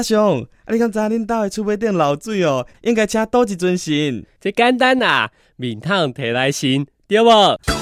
阿雄，啊、你知才恁兜的厝备电漏水哦，应该请多一尊神。这简单啊，面汤提来神，对无？